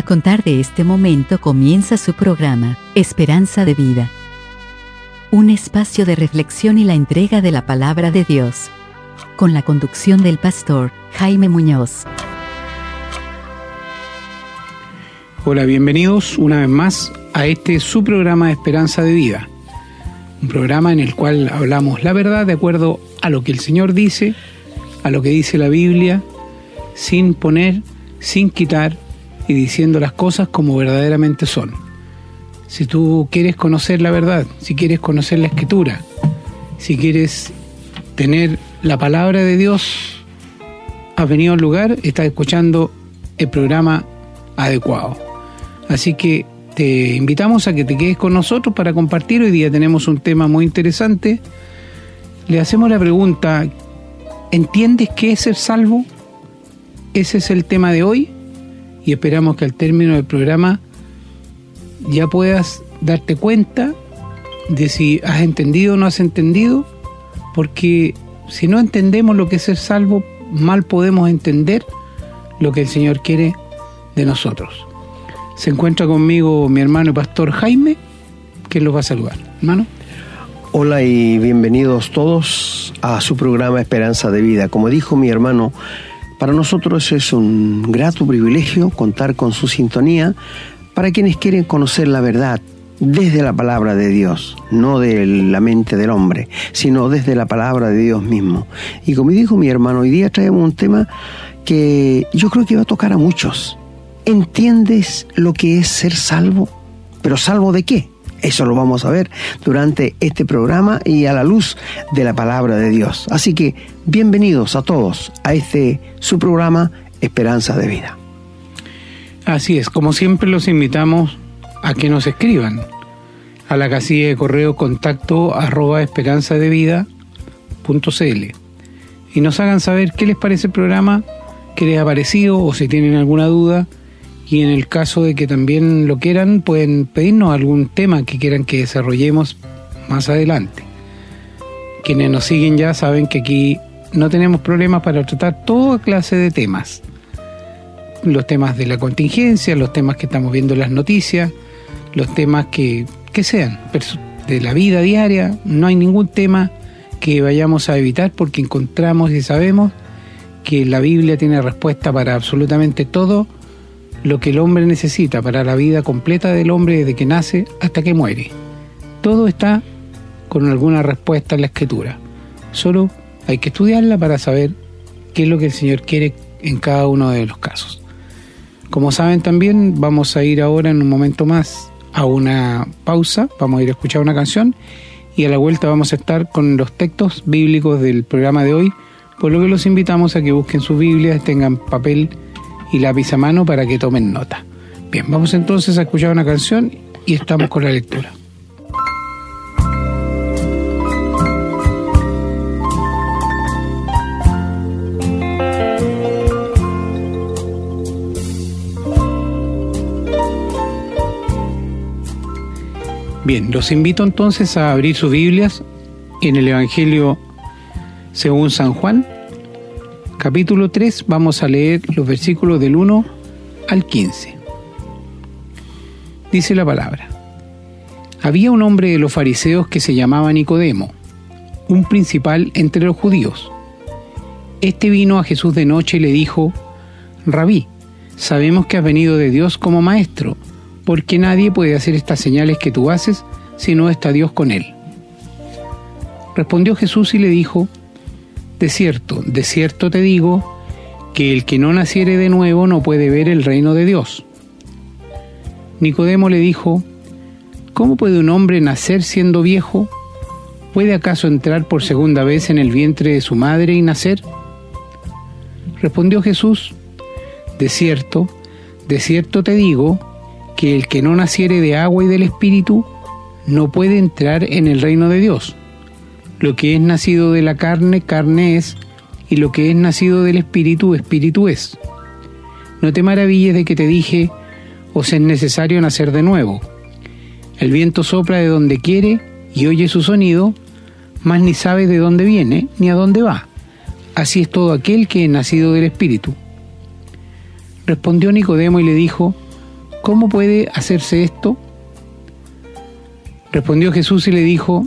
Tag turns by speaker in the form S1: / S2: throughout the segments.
S1: A contar de este momento comienza su programa, Esperanza de Vida. Un espacio de reflexión y la entrega de la palabra de Dios. Con la conducción del pastor Jaime Muñoz.
S2: Hola, bienvenidos una vez más a este su programa Esperanza de Vida. Un programa en el cual hablamos la verdad de acuerdo a lo que el Señor dice, a lo que dice la Biblia, sin poner, sin quitar y diciendo las cosas como verdaderamente son. Si tú quieres conocer la verdad, si quieres conocer la escritura, si quieres tener la palabra de Dios, has venido al lugar, estás escuchando el programa adecuado. Así que te invitamos a que te quedes con nosotros para compartir. Hoy día tenemos un tema muy interesante. Le hacemos la pregunta, ¿entiendes qué es ser salvo? Ese es el tema de hoy y esperamos que al término del programa ya puedas darte cuenta de si has entendido o no has entendido, porque si no entendemos lo que es ser salvo, mal podemos entender lo que el Señor quiere de nosotros. Se encuentra conmigo mi hermano pastor Jaime, que los va a saludar. Hermano.
S3: Hola y bienvenidos todos a su programa Esperanza de Vida. Como dijo mi hermano, para nosotros es un grato privilegio contar con su sintonía para quienes quieren conocer la verdad desde la palabra de Dios, no de la mente del hombre, sino desde la palabra de Dios mismo. Y como dijo mi hermano, hoy día traemos un tema que yo creo que va a tocar a muchos. ¿Entiendes lo que es ser salvo? ¿Pero salvo de qué? Eso lo vamos a ver durante este programa y a la luz de la palabra de Dios. Así que bienvenidos a todos a este su programa Esperanza de Vida.
S2: Así es, como siempre los invitamos a que nos escriban a la casilla de correo contacto arroba esperanzadevida.cl y nos hagan saber qué les parece el programa, qué les ha parecido o si tienen alguna duda y en el caso de que también lo quieran, pueden pedirnos algún tema que quieran que desarrollemos más adelante. Quienes nos siguen ya saben que aquí no tenemos problemas para tratar toda clase de temas. Los temas de la contingencia, los temas que estamos viendo en las noticias, los temas que, que sean, de la vida diaria, no hay ningún tema que vayamos a evitar porque encontramos y sabemos que la Biblia tiene respuesta para absolutamente todo lo que el hombre necesita para la vida completa del hombre desde que nace hasta que muere. Todo está con alguna respuesta en la escritura. Solo hay que estudiarla para saber qué es lo que el Señor quiere en cada uno de los casos. Como saben también, vamos a ir ahora en un momento más a una pausa, vamos a ir a escuchar una canción y a la vuelta vamos a estar con los textos bíblicos del programa de hoy, por lo que los invitamos a que busquen sus Biblias, tengan papel y lápiz a mano para que tomen nota. Bien, vamos entonces a escuchar una canción y estamos con la lectura. Bien, los invito entonces a abrir sus Biblias en el Evangelio según San Juan, capítulo 3 vamos a leer los versículos del 1 al 15. Dice la palabra. Había un hombre de los fariseos que se llamaba Nicodemo, un principal entre los judíos. Este vino a Jesús de noche y le dijo, Rabí, sabemos que has venido de Dios como maestro, porque nadie puede hacer estas señales que tú haces si no está Dios con él. Respondió Jesús y le dijo, de cierto, de cierto te digo, que el que no naciere de nuevo no puede ver el reino de Dios. Nicodemo le dijo, ¿cómo puede un hombre nacer siendo viejo? ¿Puede acaso entrar por segunda vez en el vientre de su madre y nacer? Respondió Jesús, de cierto, de cierto te digo, que el que no naciere de agua y del Espíritu no puede entrar en el reino de Dios. Lo que es nacido de la carne, carne es, y lo que es nacido del espíritu, espíritu es. No te maravilles de que te dije, os es necesario nacer de nuevo. El viento sopla de donde quiere y oye su sonido, mas ni sabe de dónde viene ni a dónde va. Así es todo aquel que es nacido del espíritu. Respondió Nicodemo y le dijo, ¿cómo puede hacerse esto? Respondió Jesús y le dijo,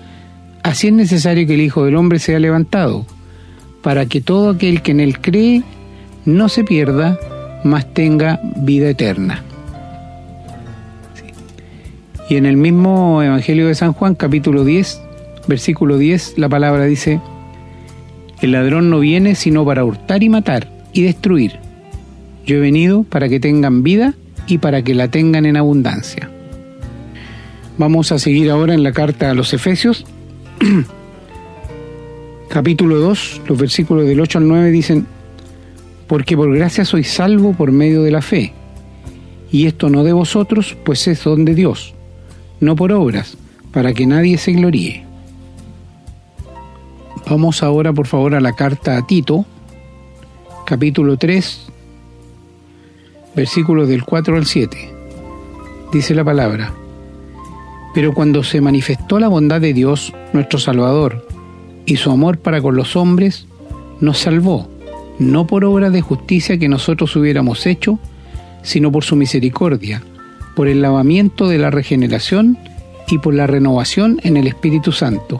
S2: así es necesario que el Hijo del Hombre sea levantado, para que todo aquel que en él cree no se pierda, mas tenga vida eterna. Y en el mismo Evangelio de San Juan, capítulo 10, versículo 10, la palabra dice, el ladrón no viene sino para hurtar y matar y destruir. Yo he venido para que tengan vida y para que la tengan en abundancia. Vamos a seguir ahora en la carta a los Efesios. Capítulo 2, los versículos del 8 al 9 dicen, porque por gracia sois salvo por medio de la fe. Y esto no de vosotros, pues es don de Dios, no por obras, para que nadie se gloríe. Vamos ahora, por favor, a la carta a Tito, capítulo 3, versículos del 4 al 7. Dice la palabra, pero cuando se manifestó la bondad de Dios, nuestro Salvador, y su amor para con los hombres, nos salvó no por obra de justicia que nosotros hubiéramos hecho, sino por su misericordia, por el lavamiento de la regeneración y por la renovación en el Espíritu Santo,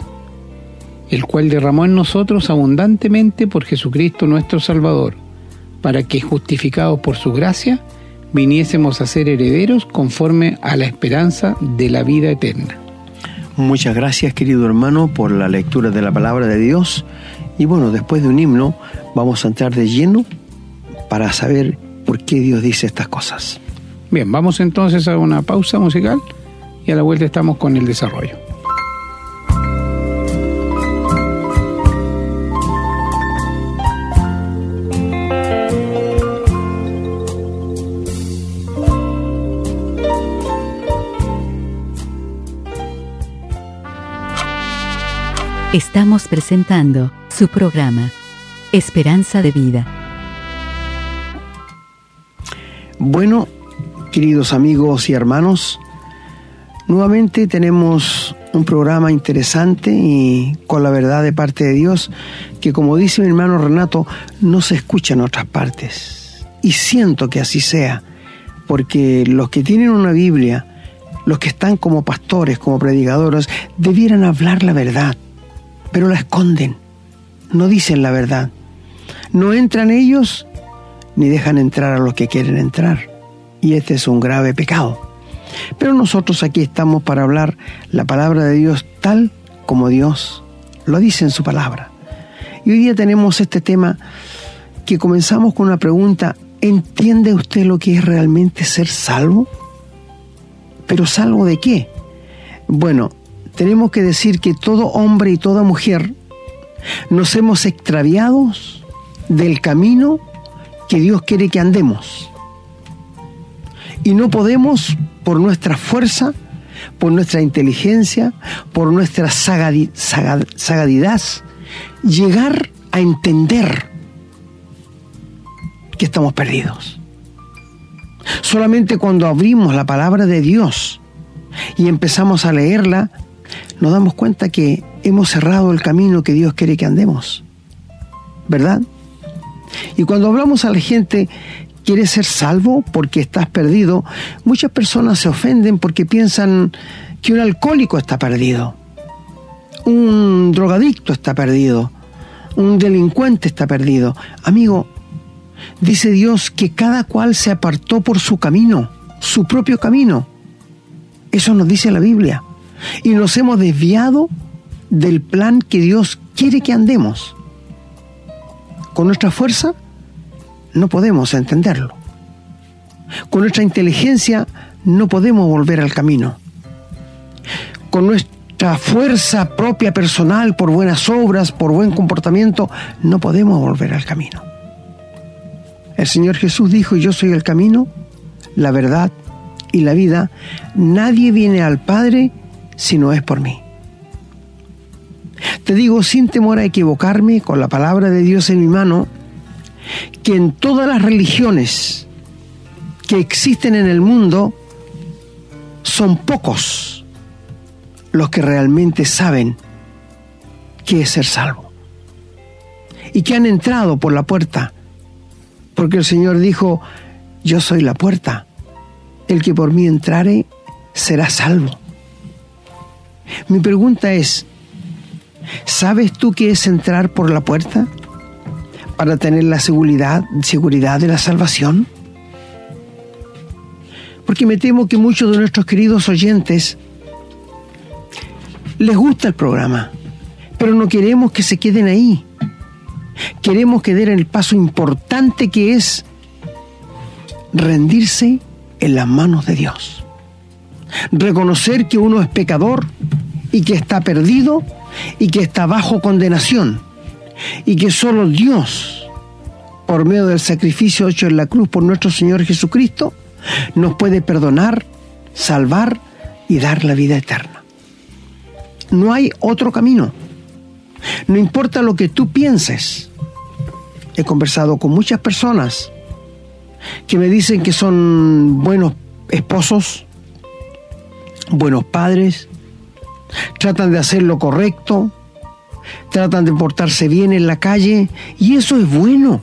S2: el cual derramó en nosotros abundantemente por Jesucristo nuestro Salvador, para que, justificados por su gracia, viniésemos a ser herederos conforme a la esperanza de la vida eterna.
S3: Muchas gracias querido hermano por la lectura de la palabra de Dios y bueno, después de un himno vamos a entrar de lleno para saber por qué Dios dice estas cosas.
S2: Bien, vamos entonces a una pausa musical y a la vuelta estamos con el desarrollo.
S1: Estamos presentando su programa, Esperanza de Vida.
S3: Bueno, queridos amigos y hermanos, nuevamente tenemos un programa interesante y con la verdad de parte de Dios que como dice mi hermano Renato, no se escucha en otras partes. Y siento que así sea, porque los que tienen una Biblia, los que están como pastores, como predicadores, debieran hablar la verdad pero la esconden, no dicen la verdad. No entran ellos ni dejan entrar a los que quieren entrar. Y este es un grave pecado. Pero nosotros aquí estamos para hablar la palabra de Dios tal como Dios lo dice en su palabra. Y hoy día tenemos este tema que comenzamos con una pregunta, ¿entiende usted lo que es realmente ser salvo? ¿Pero salvo de qué? Bueno, tenemos que decir que todo hombre y toda mujer nos hemos extraviado del camino que Dios quiere que andemos. Y no podemos, por nuestra fuerza, por nuestra inteligencia, por nuestra sagadidad, llegar a entender que estamos perdidos. Solamente cuando abrimos la palabra de Dios y empezamos a leerla, nos damos cuenta que hemos cerrado el camino que Dios quiere que andemos. ¿Verdad? Y cuando hablamos a la gente, ¿quieres ser salvo porque estás perdido? Muchas personas se ofenden porque piensan que un alcohólico está perdido, un drogadicto está perdido, un delincuente está perdido. Amigo, dice Dios que cada cual se apartó por su camino, su propio camino. Eso nos dice la Biblia y nos hemos desviado del plan que Dios quiere que andemos. Con nuestra fuerza no podemos entenderlo. Con nuestra inteligencia no podemos volver al camino. Con nuestra fuerza propia personal, por buenas obras, por buen comportamiento, no podemos volver al camino. El Señor Jesús dijo, yo soy el camino, la verdad y la vida, nadie viene al Padre si no es por mí. Te digo sin temor a equivocarme con la palabra de Dios en mi mano, que en todas las religiones que existen en el mundo, son pocos los que realmente saben qué es ser salvo. Y que han entrado por la puerta, porque el Señor dijo, yo soy la puerta, el que por mí entrare será salvo. Mi pregunta es, ¿sabes tú qué es entrar por la puerta para tener la seguridad, seguridad de la salvación? Porque me temo que muchos de nuestros queridos oyentes les gusta el programa, pero no queremos que se queden ahí. Queremos que den el paso importante que es rendirse en las manos de Dios. Reconocer que uno es pecador y que está perdido y que está bajo condenación y que solo Dios, por medio del sacrificio hecho en la cruz por nuestro Señor Jesucristo, nos puede perdonar, salvar y dar la vida eterna. No hay otro camino. No importa lo que tú pienses. He conversado con muchas personas que me dicen que son buenos esposos, buenos padres, tratan de hacer lo correcto, tratan de portarse bien en la calle y eso es bueno,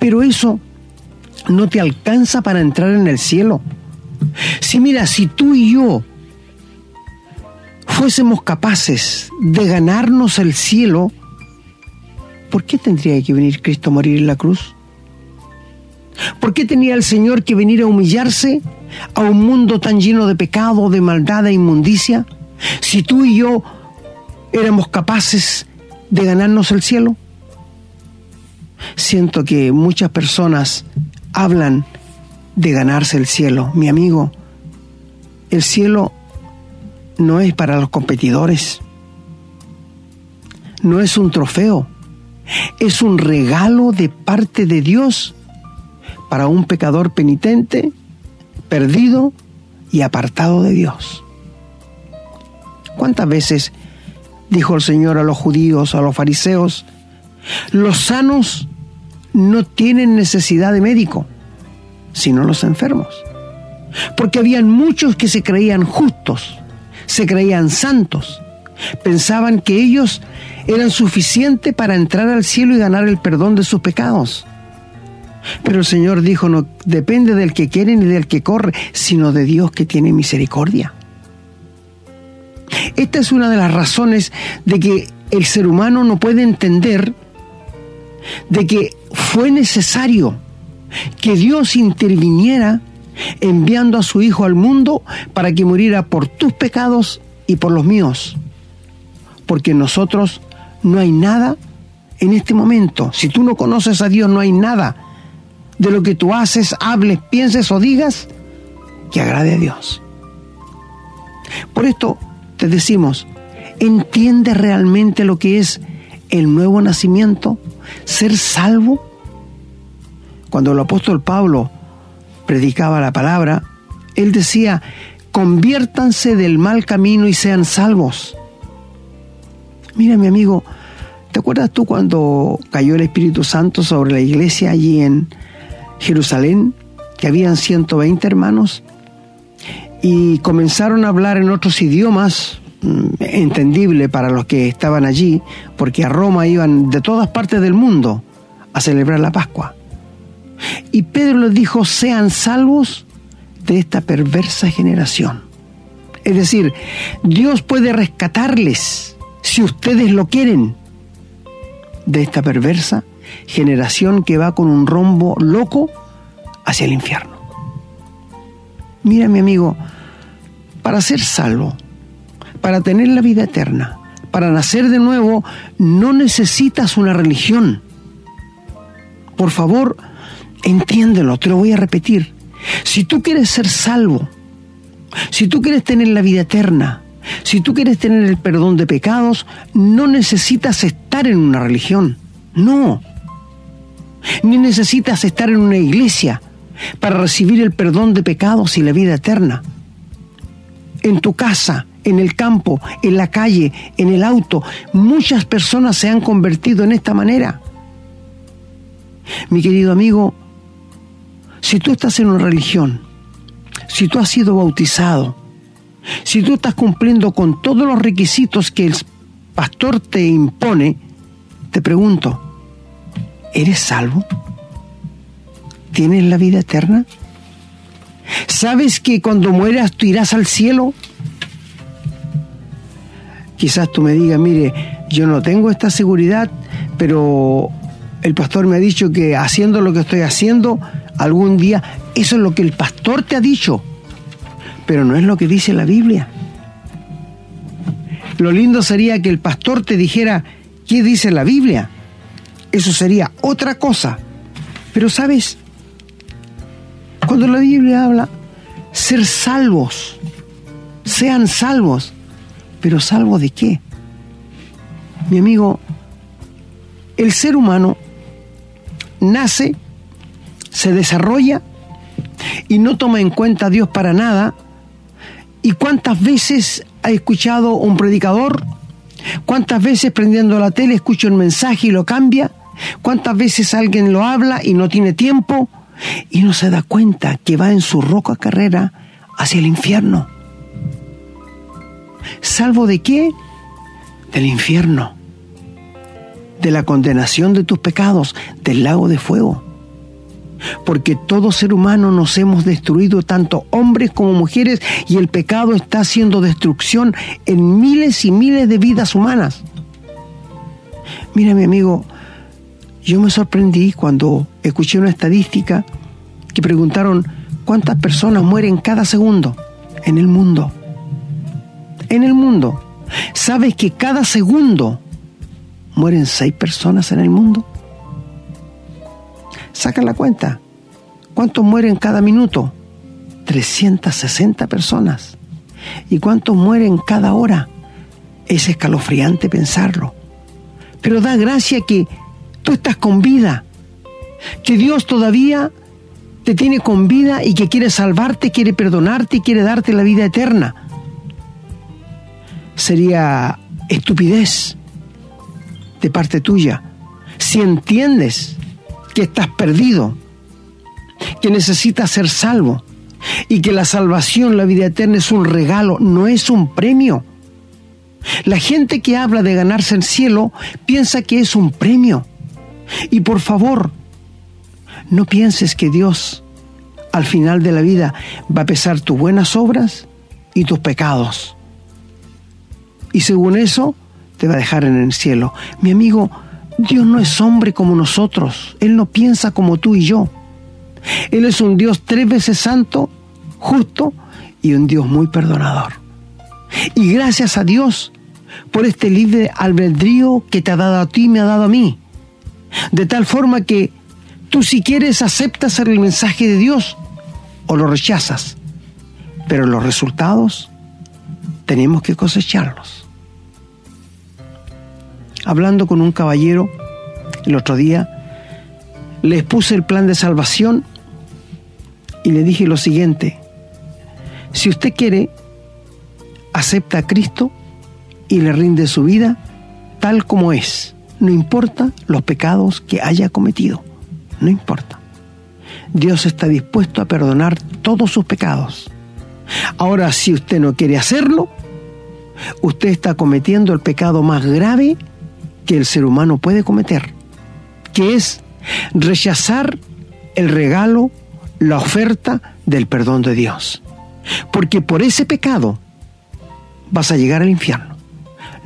S3: pero eso no te alcanza para entrar en el cielo. Si mira, si tú y yo fuésemos capaces de ganarnos el cielo, ¿por qué tendría que venir Cristo a morir en la cruz? ¿Por qué tenía el Señor que venir a humillarse a un mundo tan lleno de pecado, de maldad e inmundicia? Si tú y yo éramos capaces de ganarnos el cielo. Siento que muchas personas hablan de ganarse el cielo. Mi amigo, el cielo no es para los competidores. No es un trofeo. Es un regalo de parte de Dios para un pecador penitente, perdido y apartado de Dios. ¿Cuántas veces dijo el Señor a los judíos, a los fariseos, los sanos no tienen necesidad de médico, sino los enfermos? Porque habían muchos que se creían justos, se creían santos, pensaban que ellos eran suficientes para entrar al cielo y ganar el perdón de sus pecados. Pero el Señor dijo, no depende del que quiere ni del que corre, sino de Dios que tiene misericordia. Esta es una de las razones de que el ser humano no puede entender de que fue necesario que Dios interviniera enviando a su Hijo al mundo para que muriera por tus pecados y por los míos. Porque nosotros no hay nada en este momento. Si tú no conoces a Dios, no hay nada de lo que tú haces, hables, pienses o digas que agrade a Dios. Por esto te decimos, ¿entiendes realmente lo que es el nuevo nacimiento? ¿Ser salvo? Cuando el apóstol Pablo predicaba la palabra, él decía, conviértanse del mal camino y sean salvos. Mira mi amigo, ¿te acuerdas tú cuando cayó el Espíritu Santo sobre la iglesia allí en Jerusalén, que habían 120 hermanos, y comenzaron a hablar en otros idiomas, mm, entendible para los que estaban allí, porque a Roma iban de todas partes del mundo a celebrar la Pascua. Y Pedro les dijo, sean salvos de esta perversa generación. Es decir, Dios puede rescatarles, si ustedes lo quieren, de esta perversa generación que va con un rombo loco hacia el infierno. Mira, mi amigo, para ser salvo, para tener la vida eterna, para nacer de nuevo, no necesitas una religión. Por favor, entiéndelo, te lo voy a repetir. Si tú quieres ser salvo, si tú quieres tener la vida eterna, si tú quieres tener el perdón de pecados, no necesitas estar en una religión. No ni necesitas estar en una iglesia, para recibir el perdón de pecados y la vida eterna. En tu casa, en el campo, en la calle, en el auto, muchas personas se han convertido en esta manera. Mi querido amigo, si tú estás en una religión, si tú has sido bautizado, si tú estás cumpliendo con todos los requisitos que el pastor te impone, te pregunto, ¿eres salvo? ¿Tienes la vida eterna? ¿Sabes que cuando mueras tú irás al cielo? Quizás tú me digas, mire, yo no tengo esta seguridad, pero el pastor me ha dicho que haciendo lo que estoy haciendo, algún día, eso es lo que el pastor te ha dicho, pero no es lo que dice la Biblia. Lo lindo sería que el pastor te dijera, ¿qué dice la Biblia? Eso sería otra cosa. Pero sabes, cuando la Biblia habla, ser salvos, sean salvos, pero salvos de qué? Mi amigo, el ser humano nace, se desarrolla y no toma en cuenta a Dios para nada. ¿Y cuántas veces ha escuchado un predicador? ¿Cuántas veces prendiendo la tele escucha un mensaje y lo cambia? ¿Cuántas veces alguien lo habla y no tiene tiempo y no se da cuenta que va en su roca carrera hacia el infierno? ¿Salvo de qué? Del infierno, de la condenación de tus pecados, del lago de fuego. Porque todo ser humano nos hemos destruido, tanto hombres como mujeres, y el pecado está haciendo destrucción en miles y miles de vidas humanas. Mira, mi amigo, yo me sorprendí cuando escuché una estadística que preguntaron cuántas personas mueren cada segundo en el mundo. En el mundo. ¿Sabes que cada segundo mueren seis personas en el mundo? Saca la cuenta. ¿Cuántos mueren cada minuto? 360 personas. ¿Y cuántos mueren cada hora? Es escalofriante pensarlo. Pero da gracia que Tú estás con vida. Que Dios todavía te tiene con vida y que quiere salvarte, quiere perdonarte y quiere darte la vida eterna. Sería estupidez de parte tuya si entiendes que estás perdido, que necesitas ser salvo y que la salvación, la vida eterna es un regalo, no es un premio. La gente que habla de ganarse el cielo piensa que es un premio. Y por favor, no pienses que Dios al final de la vida va a pesar tus buenas obras y tus pecados. Y según eso, te va a dejar en el cielo. Mi amigo, Dios no es hombre como nosotros. Él no piensa como tú y yo. Él es un Dios tres veces santo, justo y un Dios muy perdonador. Y gracias a Dios por este libre albedrío que te ha dado a ti y me ha dado a mí. De tal forma que tú si quieres aceptas el mensaje de Dios o lo rechazas. Pero los resultados tenemos que cosecharlos. Hablando con un caballero el otro día, le expuse el plan de salvación y le dije lo siguiente, si usted quiere, acepta a Cristo y le rinde su vida tal como es no importa los pecados que haya cometido, no importa. Dios está dispuesto a perdonar todos sus pecados. Ahora, si usted no quiere hacerlo, usted está cometiendo el pecado más grave que el ser humano puede cometer, que es rechazar el regalo, la oferta del perdón de Dios. Porque por ese pecado vas a llegar al infierno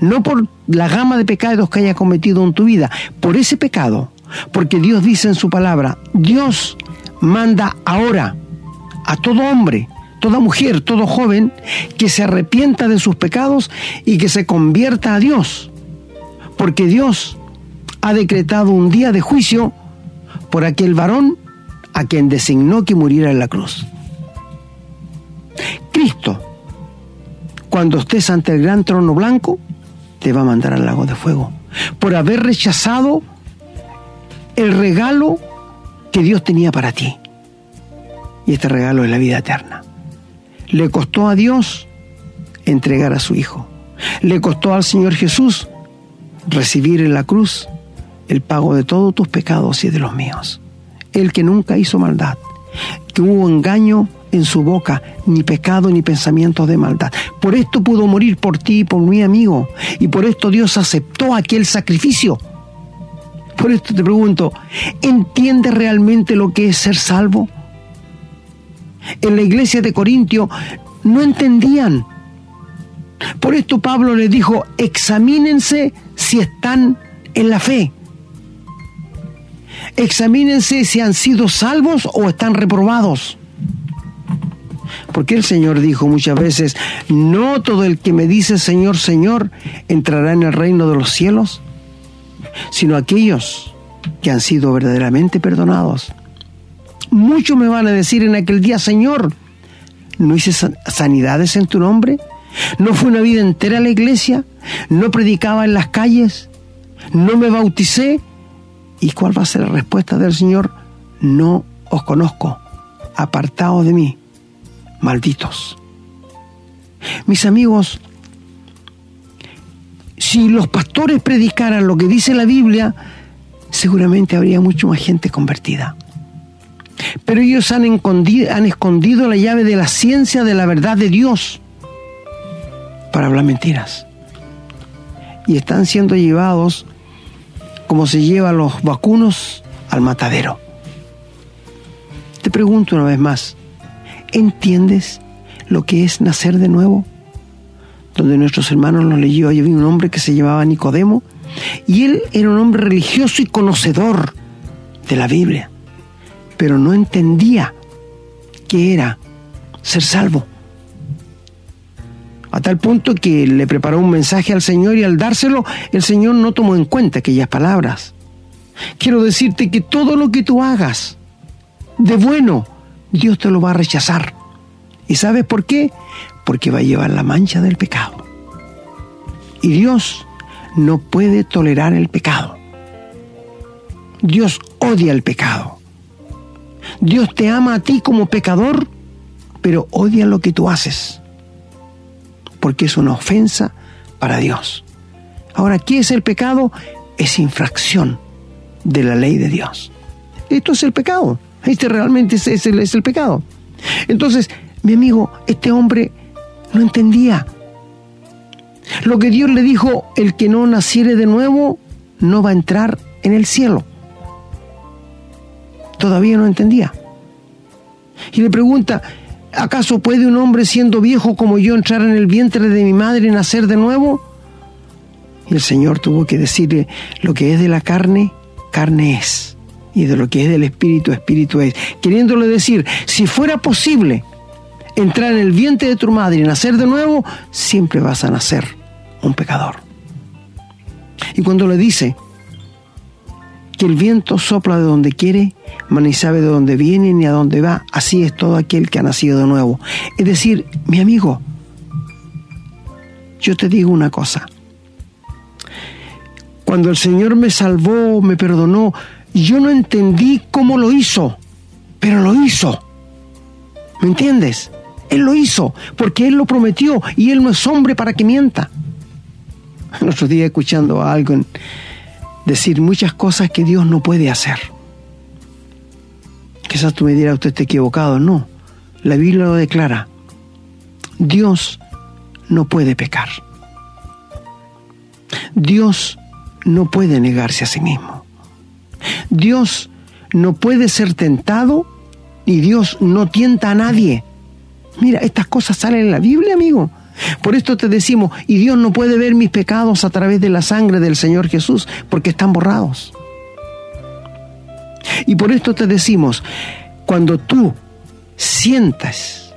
S3: no por la gama de pecados que haya cometido en tu vida, por ese pecado, porque Dios dice en su palabra, Dios manda ahora a todo hombre, toda mujer, todo joven, que se arrepienta de sus pecados y que se convierta a Dios, porque Dios ha decretado un día de juicio por aquel varón a quien designó que muriera en la cruz. Cristo, cuando estés ante el gran trono blanco, te va a mandar al lago de fuego por haber rechazado el regalo que Dios tenía para ti. Y este regalo es la vida eterna. Le costó a Dios entregar a su Hijo. Le costó al Señor Jesús recibir en la cruz el pago de todos tus pecados y de los míos. El que nunca hizo maldad, que hubo engaño en su boca, ni pecado ni pensamientos de maldad. Por esto pudo morir por ti y por mi amigo. Y por esto Dios aceptó aquel sacrificio. Por esto te pregunto, ¿entiendes realmente lo que es ser salvo? En la iglesia de Corintio no entendían. Por esto Pablo les dijo, examínense si están en la fe. Examínense si han sido salvos o están reprobados. Porque el Señor dijo muchas veces, no todo el que me dice Señor, Señor, entrará en el reino de los cielos, sino aquellos que han sido verdaderamente perdonados. Muchos me van a decir en aquel día, Señor, ¿no hice sanidades en tu nombre? ¿No fue una vida entera a la iglesia? ¿No predicaba en las calles? ¿No me bauticé? ¿Y cuál va a ser la respuesta del Señor? No os conozco, apartados de mí, malditos. Mis amigos, si los pastores predicaran lo que dice la Biblia, seguramente habría mucho más gente convertida. Pero ellos han escondido, la llave de la ciencia de la verdad de Dios para hablar mentiras. Y están siendo llevados como se llevan los vacunos al matadero. Te pregunto una vez más, ¿entiendes lo que es nacer de nuevo? Donde nuestros hermanos nos leyó, había un hombre que se llamaba Nicodemo, y él era un hombre religioso y conocedor de la Biblia, pero no entendía qué era ser salvo. A tal punto que le preparó un mensaje al Señor y al dárselo, el Señor no tomó en cuenta aquellas palabras. Quiero decirte que todo lo que tú hagas de bueno, Dios te lo va a rechazar. ¿Y sabes por qué? Porque va a llevar la mancha del pecado. Y Dios no puede tolerar el pecado. Dios odia el pecado. Dios te ama a ti como pecador, pero odia lo que tú haces, porque es una ofensa para Dios. Ahora, ¿qué es el pecado? Es infracción de la ley de Dios. Esto es el pecado. Este realmente es, el, es el pecado. Entonces, mi amigo, este hombre no entendía. Lo que Dios le dijo, el que no naciere de nuevo no va a entrar en el cielo. Todavía no entendía. Y le pregunta, ¿acaso puede un hombre siendo viejo como yo entrar en el vientre de mi madre y nacer de nuevo? Y el Señor tuvo que decirle, lo que es de la carne, carne es. Y de lo que es del espíritu, espíritu es. Queriéndole decir, si fuera posible entrar en el vientre de tu madre y nacer de nuevo, siempre vas a nacer un pecador. Y cuando le dice que el viento sopla de donde quiere, mas ni sabe de dónde viene ni a dónde va, así es todo aquel que ha nacido de nuevo. Es decir, mi amigo, yo te digo una cosa. Cuando el Señor me salvó, me perdonó, yo no entendí cómo lo hizo, pero lo hizo. ¿Me entiendes? Él lo hizo porque Él lo prometió y Él no es hombre para que mienta. El otro día escuchando a alguien decir muchas cosas que Dios no puede hacer. Quizás tú me dirás, usted está equivocado. No, la Biblia lo declara. Dios no puede pecar. Dios no puede negarse a sí mismo. Dios no puede ser tentado y Dios no tienta a nadie. Mira, estas cosas salen en la Biblia, amigo. Por esto te decimos, y Dios no puede ver mis pecados a través de la sangre del Señor Jesús, porque están borrados. Y por esto te decimos, cuando tú sientas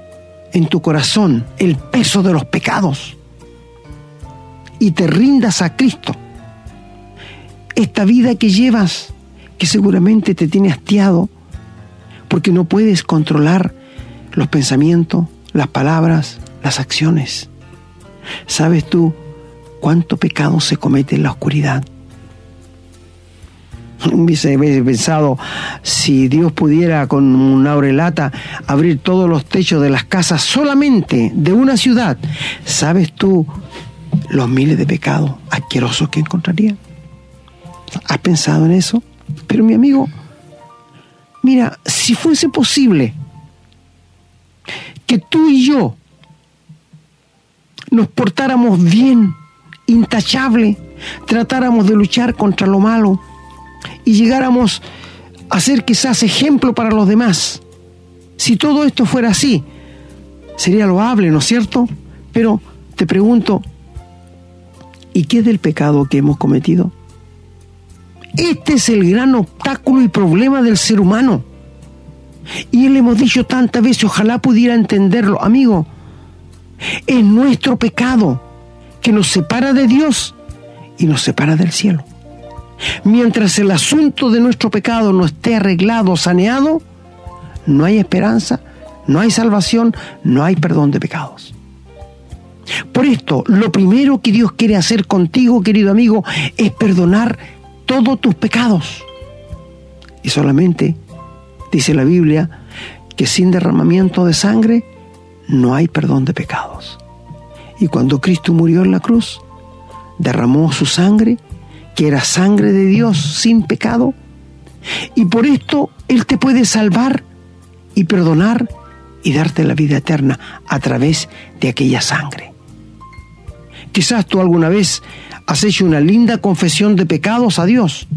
S3: en tu corazón el peso de los pecados y te rindas a Cristo, esta vida que llevas, que seguramente te tiene hastiado, porque no puedes controlar los pensamientos, las palabras, las acciones. ¿Sabes tú cuánto pecado se comete en la oscuridad? Hubiese pensado, si Dios pudiera con una aurelata abrir todos los techos de las casas solamente de una ciudad, ¿sabes tú los miles de pecados asquerosos que encontraría? ¿Has pensado en eso? Pero mi amigo, mira, si fuese posible que tú y yo nos portáramos bien, intachable, tratáramos de luchar contra lo malo y llegáramos a ser quizás ejemplo para los demás. Si todo esto fuera así, sería loable, ¿no es cierto? Pero te pregunto, ¿y qué del pecado que hemos cometido? Este es el gran obstáculo y problema del ser humano. Y le hemos dicho tantas veces, ojalá pudiera entenderlo, amigo. Es nuestro pecado que nos separa de Dios y nos separa del cielo. Mientras el asunto de nuestro pecado no esté arreglado, saneado, no hay esperanza, no hay salvación, no hay perdón de pecados. Por esto, lo primero que Dios quiere hacer contigo, querido amigo, es perdonar todos tus pecados. Y solamente dice la Biblia que sin derramamiento de sangre no hay perdón de pecados. Y cuando Cristo murió en la cruz, derramó su sangre, que era sangre de Dios sin pecado, y por esto Él te puede salvar y perdonar y darte la vida eterna a través de aquella sangre. Quizás tú alguna vez has hecho una linda confesión de pecados a Dios,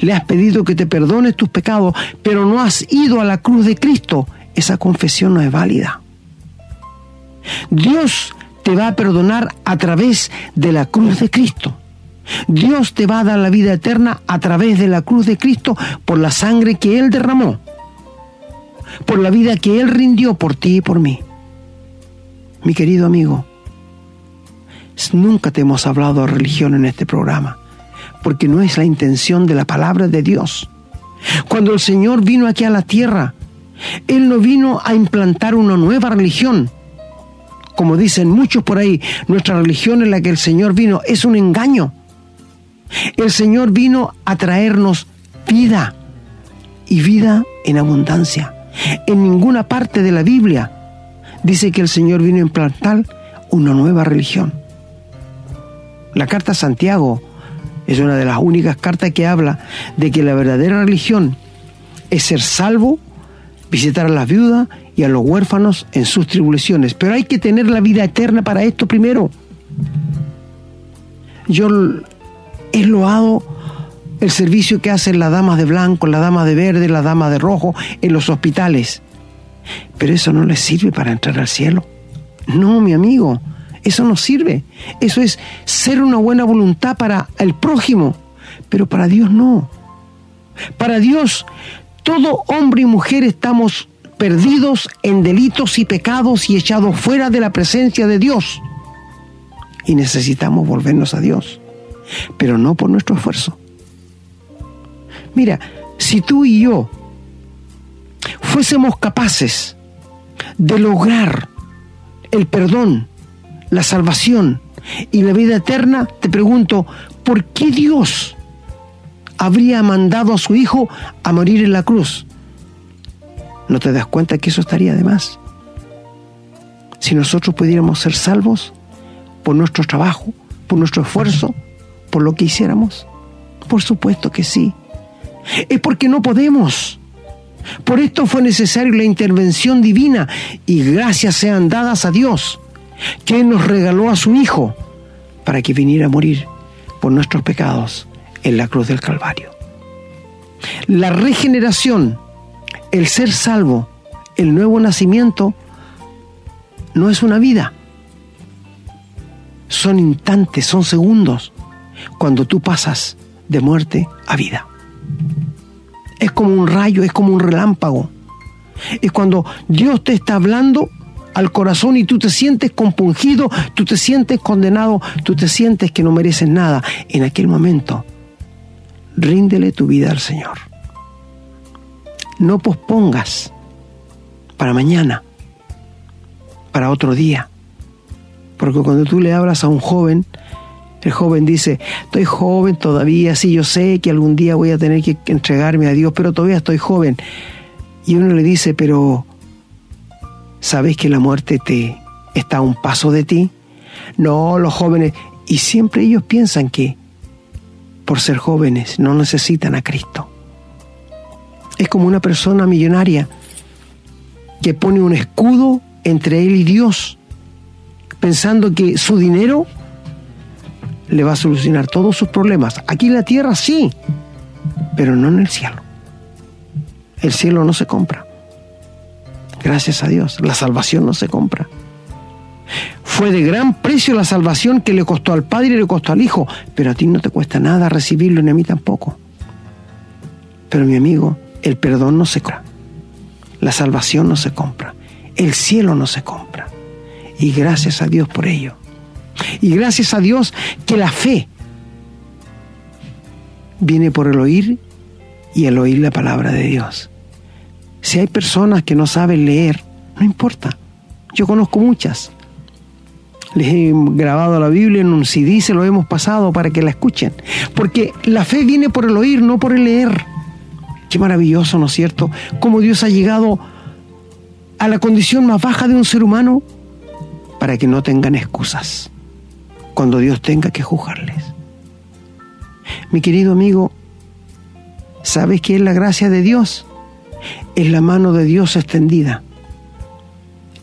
S3: le has pedido que te perdones tus pecados, pero no has ido a la cruz de Cristo, esa confesión no es válida. Dios te va a perdonar a través de la cruz de Cristo. Dios te va a dar la vida eterna a través de la cruz de Cristo por la sangre que Él derramó, por la vida que Él rindió por ti y por mí. Mi querido amigo, nunca te hemos hablado de religión en este programa porque no es la intención de la palabra de Dios. Cuando el Señor vino aquí a la tierra, Él no vino a implantar una nueva religión. Como dicen muchos por ahí, nuestra religión en la que el Señor vino es un engaño. El Señor vino a traernos vida y vida en abundancia. En ninguna parte de la Biblia dice que el Señor vino a implantar una nueva religión. La carta a Santiago es una de las únicas cartas que habla de que la verdadera religión es ser salvo, visitar a las viudas y a los huérfanos en sus tribulaciones. Pero hay que tener la vida eterna para esto primero. Yo he loado el servicio que hacen las damas de blanco, las damas de verde, las damas de rojo en los hospitales. Pero eso no les sirve para entrar al cielo. No, mi amigo. Eso no sirve. Eso es ser una buena voluntad para el prójimo, pero para Dios no. Para Dios, todo hombre y mujer estamos perdidos en delitos y pecados y echados fuera de la presencia de Dios. Y necesitamos volvernos a Dios, pero no por nuestro esfuerzo. Mira, si tú y yo fuésemos capaces de lograr el perdón la salvación y la vida eterna, te pregunto, ¿por qué Dios habría mandado a su Hijo a morir en la cruz? ¿No te das cuenta que eso estaría de más? Si nosotros pudiéramos ser salvos por nuestro trabajo, por nuestro esfuerzo, por lo que hiciéramos. Por supuesto que sí. Es porque no podemos. Por esto fue necesaria la intervención divina y gracias sean dadas a Dios que nos regaló a su Hijo para que viniera a morir por nuestros pecados en la cruz del Calvario. La regeneración, el ser salvo, el nuevo nacimiento, no es una vida. Son instantes, son segundos, cuando tú pasas de muerte a vida. Es como un rayo, es como un relámpago. Es cuando Dios te está hablando al corazón y tú te sientes compungido, tú te sientes condenado, tú te sientes que no mereces nada, en aquel momento, ríndele tu vida al Señor. No pospongas para mañana, para otro día. Porque cuando tú le hablas a un joven, El joven dice, estoy joven todavía, sí, yo sé que algún día voy a tener que entregarme a Dios, pero todavía estoy joven. Y uno le dice, pero ¿sabes que la muerte te está a un paso de ti? No, los jóvenes, y siempre ellos piensan que por ser jóvenes no necesitan a Cristo. Es como una persona millonaria que pone un escudo entre él y Dios, pensando que su dinero le va a solucionar todos sus problemas. Aquí en la tierra sí, pero no en el cielo. El cielo no se compra. Gracias a Dios, la salvación no se compra. Fue de gran precio la salvación que le costó al Padre y le costó al Hijo, pero a ti no te cuesta nada recibirlo ni a mí tampoco. Pero mi amigo, el perdón no se compra, la salvación no se compra, el cielo no se compra. Y gracias a Dios por ello. Y gracias a Dios que la fe viene por el oír y el oír la palabra de Dios. Si hay personas que no saben leer, no importa. Yo conozco muchas. Les he grabado la Biblia en un CD, se lo hemos pasado para que la escuchen. Porque la fe viene por el oír, no por el leer. Qué maravilloso, ¿no es cierto? Cómo Dios ha llegado a la condición más baja de un ser humano para que no tengan excusas cuando Dios tenga que juzgarles. Mi querido amigo, ¿sabes qué es la gracia de Dios? Es la mano de Dios extendida.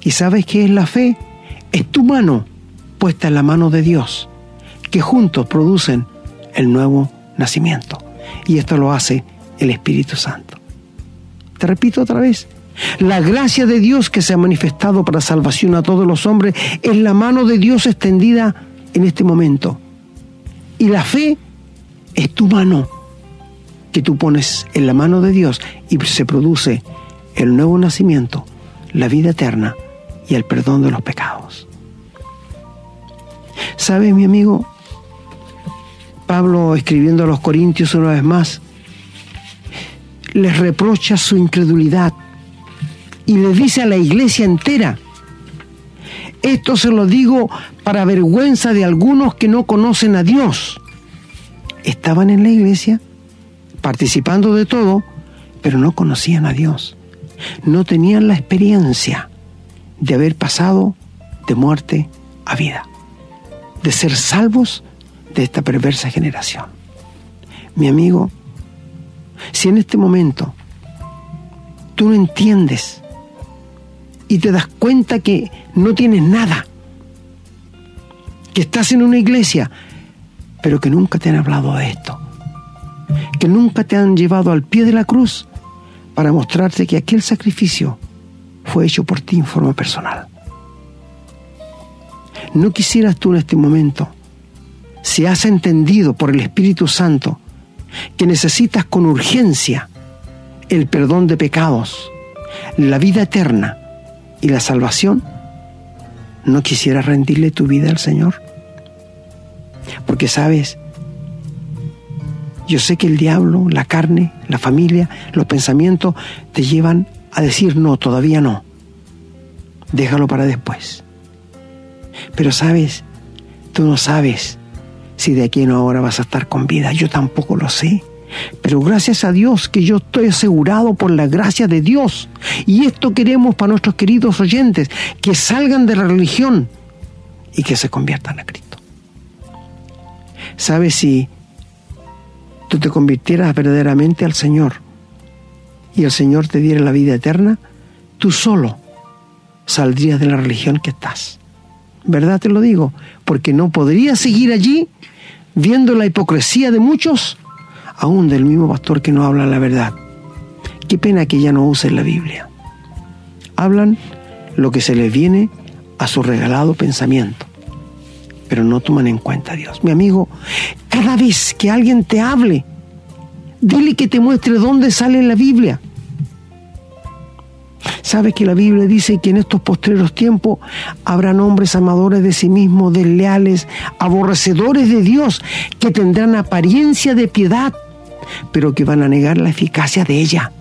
S3: ¿Y sabes qué es la fe? Es tu mano puesta en la mano de Dios, que juntos producen el nuevo nacimiento. Y esto lo hace el Espíritu Santo. Te repito otra vez, la gracia de Dios que se ha manifestado para salvación a todos los hombres es la mano de Dios extendida en este momento. Y la fe es tu mano que tú pones en la mano de Dios y se produce el nuevo nacimiento, la vida eterna y el perdón de los pecados. ¿Sabes, mi amigo? Pablo, escribiendo a los Corintios una vez más, les reprocha su incredulidad y le dice a la iglesia entera, esto se lo digo para vergüenza de algunos que no conocen a Dios. Estaban en la iglesia, participando de todo, pero no conocían a Dios. No tenían la experiencia de haber pasado de muerte a vida, de ser salvos de esta perversa generación. Mi amigo, si en este momento tú no entiendes y te das cuenta que no tienes nada, que estás en una iglesia, pero que nunca te han hablado de esto, que nunca te han llevado al pie de la cruz para mostrarte que aquel sacrificio fue hecho por ti en forma personal. ¿No quisieras tú en este momento, si has entendido por el Espíritu Santo que necesitas con urgencia el perdón de pecados, la vida eterna, y la salvación, ¿no quisieras rendirle tu vida al Señor? Porque sabes, yo sé que el diablo, la carne, la familia, los pensamientos te llevan a decir no, todavía no. Déjalo para después. Pero sabes, tú no sabes si de aquí en ahora vas a estar con vida. Yo tampoco lo sé. Pero gracias a Dios que yo estoy asegurado por la gracia de Dios. Y esto queremos para nuestros queridos oyentes, que salgan de la religión y que se conviertan a Cristo. ¿Sabes si tú te convirtieras verdaderamente al Señor y el Señor te diera la vida eterna? Tú solo saldrías de la religión que estás. ¿Verdad te lo digo? Porque no podrías seguir allí viendo la hipocresía de muchos aún del mismo pastor que no habla la verdad. Qué pena que ya no usen la Biblia. Hablan lo que se les viene a su regalado pensamiento, pero no toman en cuenta a Dios. Mi amigo, cada vez que alguien te hable, dile que te muestre dónde sale la Biblia. Sabes que la Biblia dice que en estos postreros tiempos habrán hombres amadores de sí mismos, desleales, aborrecedores de Dios, que tendrán apariencia de piedad, pero que van a negar la eficacia de ella.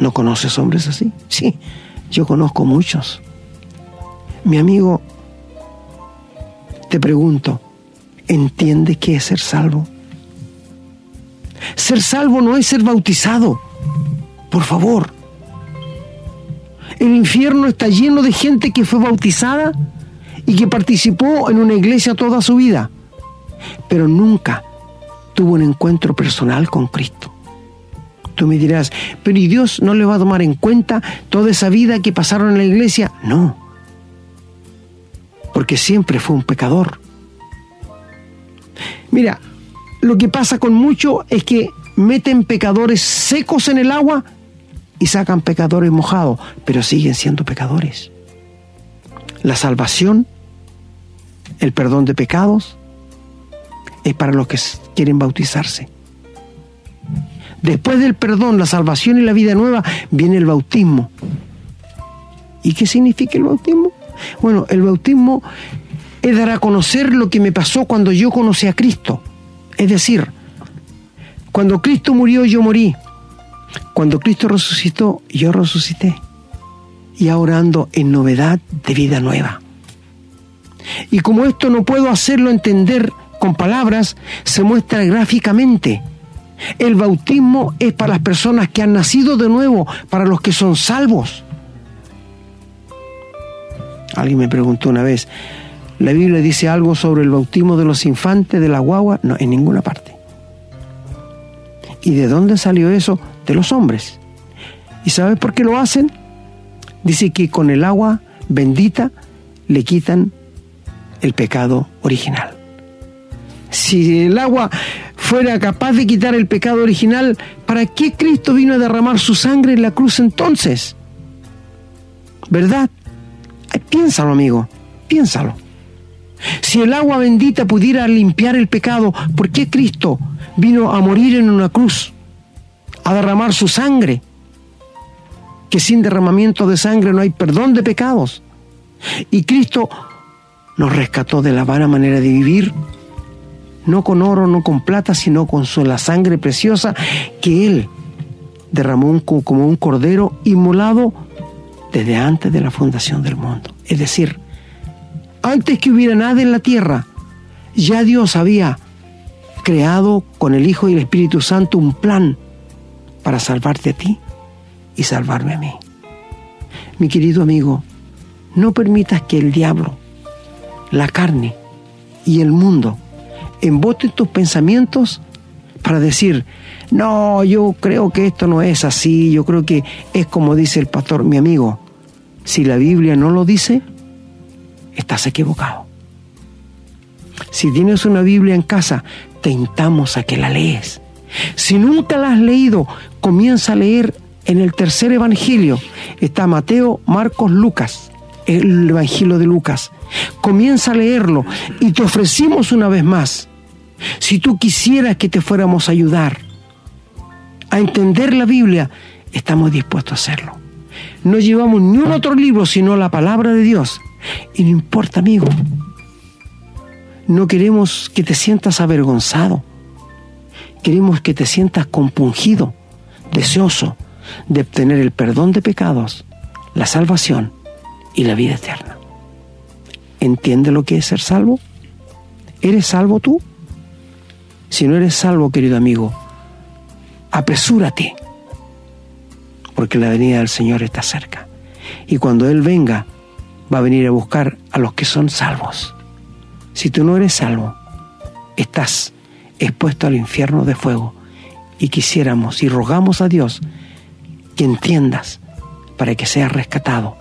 S3: ¿No conoces hombres así? Sí, yo conozco muchos. Mi amigo, te pregunto, ¿entiendes qué es ser salvo? Ser salvo no es ser bautizado. Por favor. El infierno está lleno de gente que fue bautizada y que participó en una iglesia toda su vida, pero nunca tuvo un encuentro personal con Cristo. Tú me dirás, pero ¿y Dios no le va a tomar en cuenta toda esa vida que pasaron en la iglesia? No, porque siempre fue un pecador. Mira, lo que pasa con muchos es que meten pecadores secos en el agua y sacan pecadores mojados, pero siguen siendo pecadores. La salvación, el perdón de pecados, es para los que quieren bautizarse. Después del perdón, la salvación y la vida nueva, viene el bautismo. ¿Y qué significa el bautismo? Bueno, el bautismo es dar a conocer lo que me pasó cuando yo conocí a Cristo. Es decir, cuando Cristo murió, yo morí. Cuando Cristo resucitó, yo resucité. Y ahora ando en novedad de vida nueva. Y como esto no puedo hacerlo entender con palabras, se muestra gráficamente. El bautismo es para las personas que han nacido de nuevo, para los que son salvos. Alguien me preguntó una vez, ¿la Biblia dice algo sobre el bautismo de los infantes de la guagua? No, en ninguna parte. ¿Y de dónde salió eso? De los hombres. ¿Y sabes por qué lo hacen? Dice que con el agua bendita le quitan el pecado original. Si el agua fuera capaz de quitar el pecado original, ¿para qué Cristo vino a derramar su sangre en la cruz entonces? ¿Verdad? Piénsalo, amigo, piénsalo. Si el agua bendita pudiera limpiar el pecado, ¿por qué Cristo vino a morir en una cruz, a derramar su sangre? Que sin derramamiento de sangre no hay perdón de pecados. Y Cristo nos rescató de la vana manera de vivir, no con oro, no con plata, sino con su, la sangre preciosa que Él derramó como un cordero inmolado desde antes de la fundación del mundo. Es decir, antes que hubiera nada en la tierra, ya Dios había creado con el Hijo y el Espíritu Santo un plan para salvarte a ti y salvarme a mí. Mi querido amigo, no permitas que el diablo, la carne y el mundo emboten tus pensamientos para decir, no, yo creo que esto no es así, yo creo que es como dice el pastor, mi amigo, si la Biblia no lo dice, estás equivocado. Si tienes una Biblia en casa, te intamos a que la lees. Si nunca la has leído, comienza a leer en el tercer Evangelio. Está Mateo, Marcos, Lucas, el Evangelio de Lucas. Comienza a leerlo y te ofrecimos una vez más. Si tú quisieras que te fuéramos a ayudar a entender la Biblia, estamos dispuestos a hacerlo. No llevamos ni un otro libro sino la palabra de Dios. Y no importa, amigo. No queremos que te sientas avergonzado. Queremos que te sientas compungido, deseoso de obtener el perdón de pecados, la salvación y la vida eterna. ¿Entiende lo que es ser salvo? ¿Eres salvo tú? Si no eres salvo, querido amigo, apresúrate, porque la venida del Señor está cerca. Y cuando Él venga, va a venir a buscar a los que son salvos. Si tú no eres salvo, estás expuesto al infierno de fuego y quisiéramos y rogamos a Dios que entiendas para que seas rescatado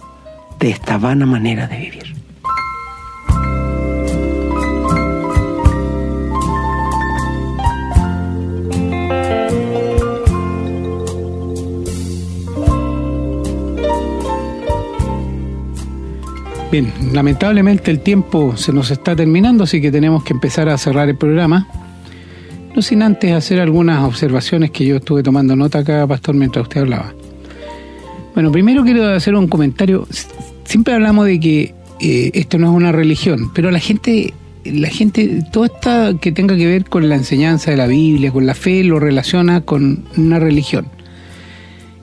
S3: de esta vana manera de vivir.
S2: Bien, lamentablemente el tiempo se nos está terminando, así que tenemos que empezar a cerrar el programa. No sin antes hacer algunas observaciones que yo estuve tomando nota acá, Pastor, mientras usted hablaba. Bueno, primero quiero hacer un comentario. Siempre hablamos de que eh, esto no es una religión, pero la gente, la gente, todo esto que tenga que ver con la enseñanza de la Biblia, con la fe, lo relaciona con una religión.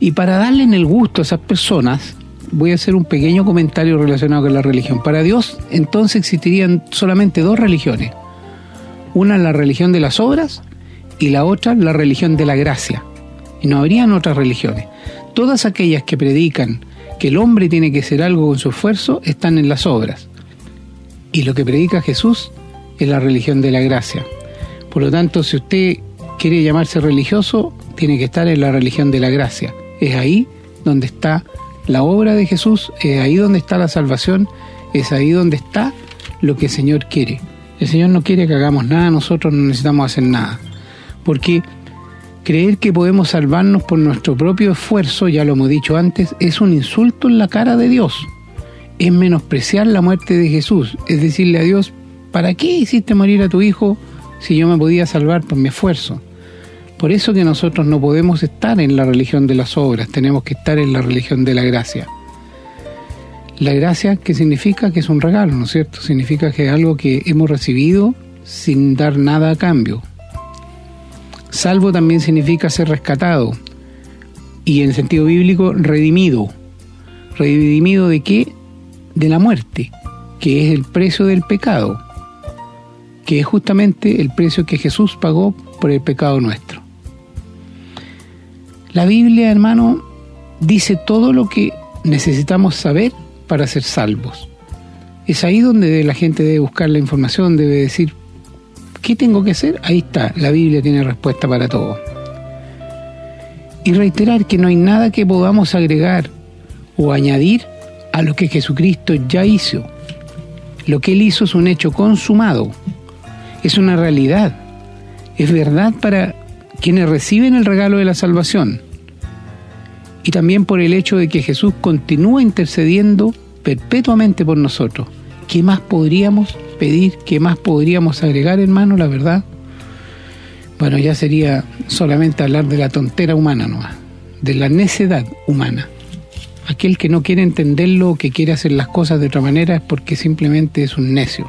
S2: Y para darle en el gusto a esas personas, voy a hacer un pequeño comentario relacionado con la religión. Para Dios, entonces existirían solamente dos religiones. Una la religión de las obras y la otra la religión de la gracia. Y no habrían otras religiones. Todas aquellas que predican que el hombre tiene que ser algo con su esfuerzo están en las obras. Y lo que predica Jesús es la religión de la gracia. Por lo tanto, si usted quiere llamarse religioso, tiene que estar en la religión de la gracia. Es ahí donde está la obra de Jesús, es ahí donde está la salvación, es ahí donde está lo que el Señor quiere. El Señor no quiere que hagamos nada, nosotros no necesitamos hacer nada. Porque creer que podemos salvarnos por nuestro propio esfuerzo, ya lo hemos dicho antes, es un insulto en la cara de Dios. Es menospreciar la muerte de Jesús, es decirle a Dios, ¿para qué hiciste morir a tu hijo si yo me podía salvar por mi esfuerzo? Por eso que nosotros no podemos estar en la religión de las obras, tenemos que estar en la religión de la gracia. La gracia, ¿qué significa? Que es un regalo, ¿no es cierto? Significa que es algo que hemos recibido sin dar nada a cambio. Salvo también significa ser rescatado y en sentido bíblico redimido. ¿Redimido de qué? De la muerte, que es el precio del pecado, que es justamente el precio que Jesús pagó por el pecado nuestro. La Biblia, hermano, dice todo lo que necesitamos saber para ser salvos. Es ahí donde la gente debe buscar la información, debe decir, ¿qué tengo que hacer? Ahí está, la Biblia tiene respuesta para todo. Y reiterar que no hay nada que podamos agregar o añadir a lo que Jesucristo ya hizo. Lo que Él hizo es un hecho consumado, es una realidad, es verdad para quienes reciben el regalo de la salvación y también por el hecho de que Jesús continúa intercediendo perpetuamente por nosotros. ¿Qué más podríamos pedir? ¿Qué más podríamos agregar, hermano? La verdad, bueno, ya sería solamente hablar de la tontera humana nomás, de la necedad humana. Aquel que no quiere entenderlo, que quiere hacer las cosas de otra manera, es porque simplemente es un necio.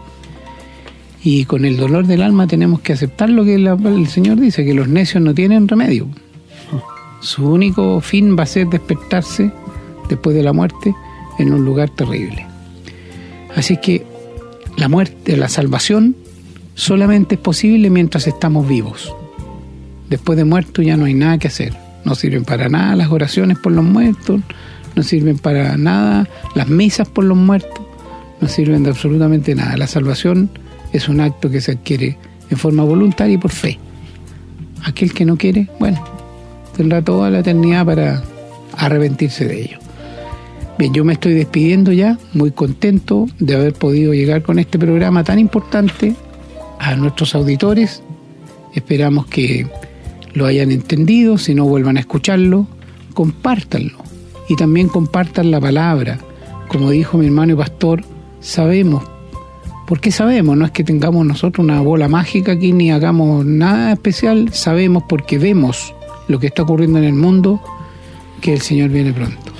S2: Y con el dolor del alma tenemos que aceptar lo que el Señor dice, que los necios no tienen remedio. Su único fin va a ser despertarse después de la muerte en un lugar terrible. Así que la muerte, la salvación, solamente es posible mientras estamos vivos. Después de muerto ya no hay nada que hacer. No sirven para nada las oraciones por los muertos, no sirven para nada las misas por los muertos, no sirven de absolutamente nada. La salvación es un acto que se adquiere en forma voluntaria y por fe. Aquel que no quiere, bueno, tendrá toda la eternidad para arrepentirse de ello. Bien, yo me estoy despidiendo ya, muy contento de haber podido llegar con este programa tan importante a nuestros auditores. Esperamos que lo hayan entendido, si no vuelvan a escucharlo, compártanlo y también compartan la palabra. Como dijo mi hermano y pastor, sabemos, porque sabemos, no es que tengamos nosotros una bola mágica aquí ni hagamos nada especial, sabemos porque vemos lo que está ocurriendo en el mundo, que el Señor viene pronto.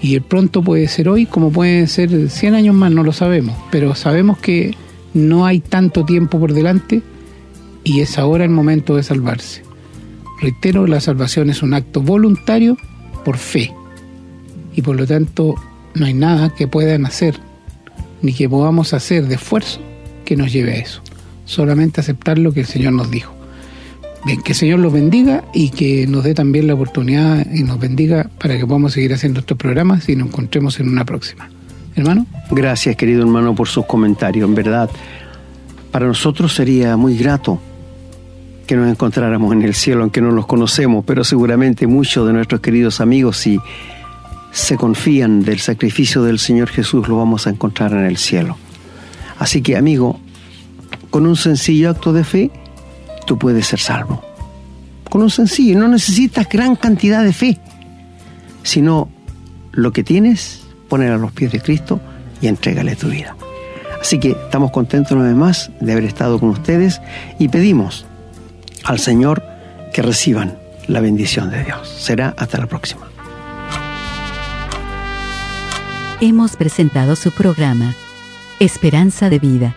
S2: Y el pronto puede ser hoy como puede ser 100 años más, no lo sabemos, pero sabemos que no hay tanto tiempo por delante y es ahora el momento de salvarse. Reitero, la salvación es un acto voluntario por fe y por lo tanto no hay nada que puedan hacer ni que podamos hacer de esfuerzo que nos lleve a eso. Solamente aceptar lo que el Señor nos dijo. Bien, que el Señor los bendiga y que nos dé también la oportunidad y nos bendiga para que podamos seguir haciendo estos programas y nos encontremos en una próxima. Hermano.
S3: Gracias, querido hermano, por sus comentarios. En verdad, para nosotros sería muy grato que nos encontráramos en el cielo, aunque no los conocemos, pero seguramente muchos de nuestros queridos amigos, si se confían del sacrificio del Señor Jesús, lo vamos a encontrar en el cielo. Así que, amigo, con un sencillo acto de fe, tú puedes ser salvo. Con un sencillo, no necesitas gran cantidad de fe, sino lo que tienes, poner a los pies de Cristo y entrégale tu vida. Así que estamos contentos una vez más de haber estado con ustedes y pedimos al Señor que reciban la bendición de Dios. Será hasta la próxima.
S1: Hemos presentado su programa, Esperanza de Vida